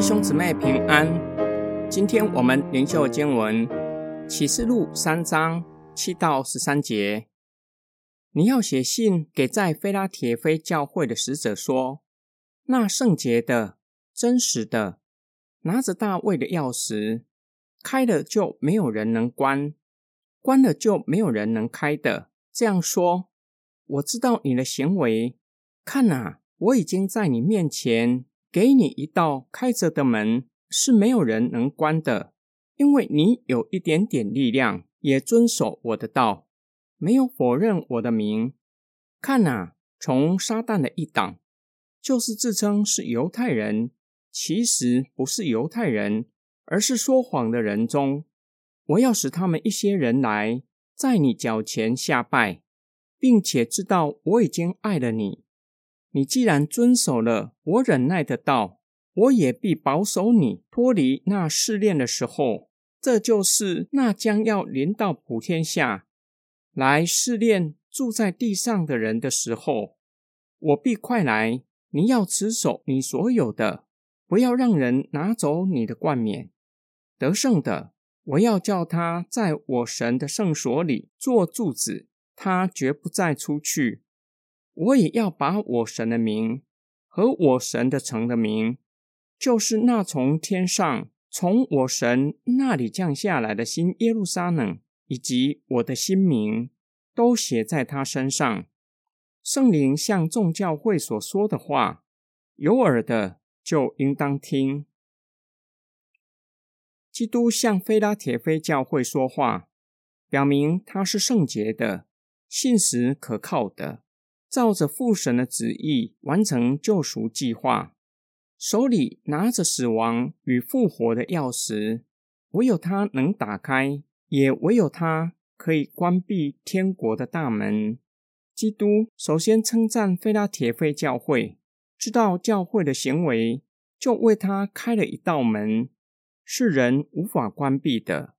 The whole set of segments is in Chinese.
弟兄姊妹平安。今天我们灵修经文启示录三章七到十三节。你要写信给在菲拉铁菲教会的使者说：那圣洁的、真实的，拿着大卫的钥匙，开了就没有人能关，关了就没有人能开的。这样说，我知道你的行为。看啊，我已经在你面前。给你一道开着的门，是没有人能关的，因为你有一点点力量，也遵守我的道，没有否认我的名。看呐，从撒旦的一党，就是自称是犹太人，其实不是犹太人，而是说谎的人中，我要使他们一些人来，在你脚前下拜，并且知道我已经爱了你。你既然遵守了我忍耐的道，我也必保守你脱离那试炼的时候。这就是那将要临到普天下来试炼住在地上的人的时候。我必快来。你要持守你所有的，不要让人拿走你的冠冕。得胜的，我要叫他在我神的圣所里做柱子，他绝不再出去。我也要把我神的名和我神的城的名，就是那从天上从我神那里降下来的新耶路撒冷，以及我的新名，都写在他身上。圣灵向众教会所说的话，有耳的就应当听。基督向菲拉铁菲教会说话，表明他是圣洁的、信实可靠的。照着父神的旨意完成救赎计划，手里拿着死亡与复活的钥匙，唯有他能打开，也唯有他可以关闭天国的大门。基督首先称赞菲拉铁菲教会，知道教会的行为，就为他开了一道门，是人无法关闭的，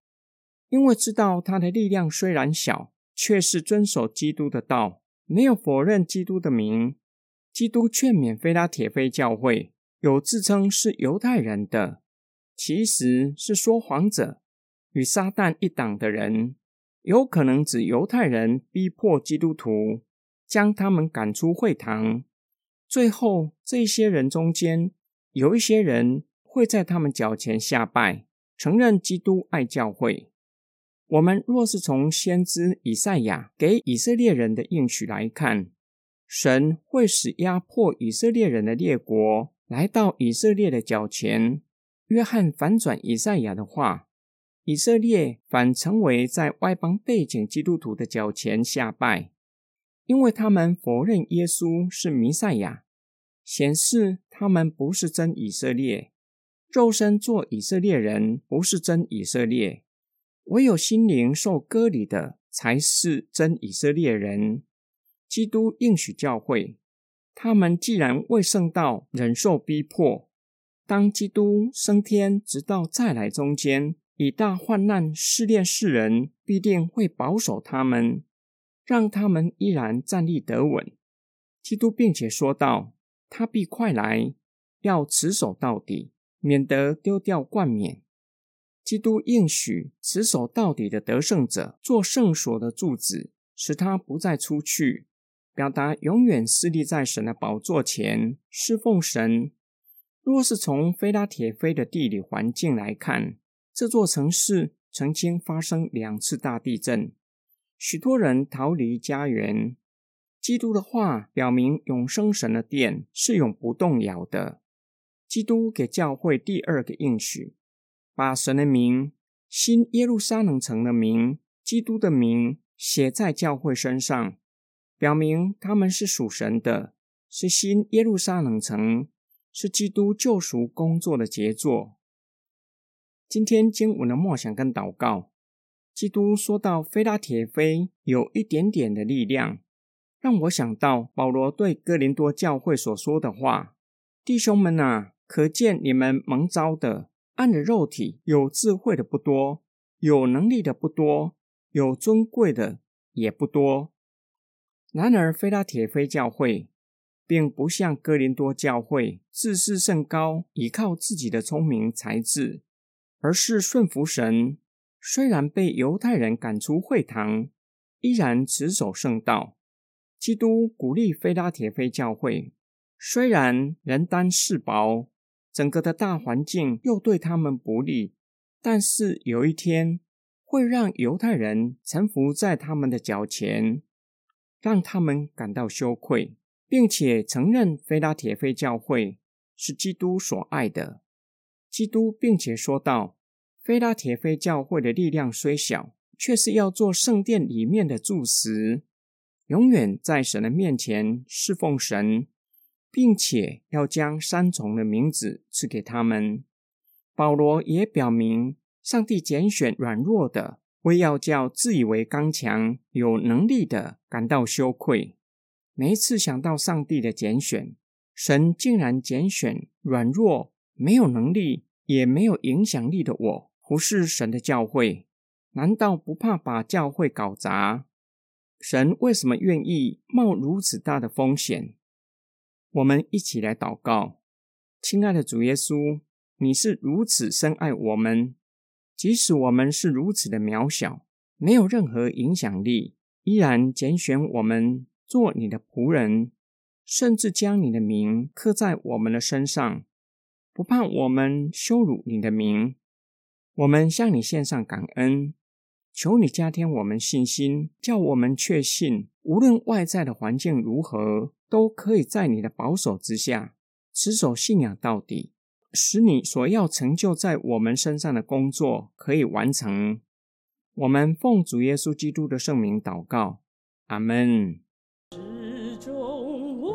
因为知道他的力量虽然小，却是遵守基督的道。没有否认基督的名，基督劝勉菲拉铁菲教会有自称是犹太人的，其实是说谎者与撒旦一党的人，有可能指犹太人逼迫基督徒，将他们赶出会堂。最后，这些人中间有一些人会在他们脚前下拜，承认基督爱教会。我们若是从先知以赛亚给以色列人的应许来看，神会使压迫以色列人的列国来到以色列的脚前。约翰反转以赛亚的话，以色列反成为在外邦背景基督徒的脚前下拜，因为他们否认耶稣是弥赛亚，显示他们不是真以色列，肉身做以色列人不是真以色列。唯有心灵受割礼的，才是真以色列人。基督应许教会，他们既然为圣道忍受逼迫，当基督升天直到再来中间，以大患难试炼世人，必定会保守他们，让他们依然站立得稳。基督并且说道：“他必快来，要持守到底，免得丢掉冠冕。”基督应许持守到底的得胜者做圣所的柱子，使他不再出去，表达永远侍立在神的宝座前侍奉神。若是从菲拉铁菲的地理环境来看，这座城市曾经发生两次大地震，许多人逃离家园。基督的话表明永生神的殿是永不动摇的。基督给教会第二个应许。把神的名、新耶路撒冷城的名、基督的名写在教会身上，表明他们是属神的，是新耶路撒冷城，是基督救赎工作的杰作。今天经文的默想跟祷告，基督说到菲拉铁菲有一点点的力量，让我想到保罗对哥林多教会所说的话：“弟兄们啊，可见你们蒙召的。”按着肉体有智慧的不多，有能力的不多，有尊贵的也不多。然而，菲拉铁菲教会并不像哥林多教会自视甚高，依靠自己的聪明才智，而是顺服神。虽然被犹太人赶出会堂，依然持守圣道。基督鼓励菲拉铁菲教会，虽然人单势薄，整个的大环境又对他们不利，但是有一天会让犹太人臣服在他们的脚前，让他们感到羞愧。并且承认菲拉铁菲教会是基督所爱的基督，并且说道：“菲拉铁菲教会的力量虽小，却是要做圣殿里面的柱石，永远在神的面前侍奉神，并且要将三重的名字赐给他们。”保罗也表明，上帝拣选软弱的，为要叫自以为刚强、有能力的感到羞愧。每一次想到上帝的拣选，神竟然拣选软弱、没有能力、也没有影响力的我，不是神的教会，难道不怕把教会搞砸？神为什么愿意冒如此大的风险？我们一起来祷告，亲爱的主耶稣，你是如此深爱我们，即使我们是如此的渺小，没有任何影响力，依然拣选我们。做你的仆人，甚至将你的名刻在我们的身上，不怕我们羞辱你的名。我们向你献上感恩，求你加添我们信心，叫我们确信，无论外在的环境如何，都可以在你的保守之下，持守信仰到底，使你所要成就在我们身上的工作可以完成。我们奉主耶稣基督的圣名祷告，阿门。之中。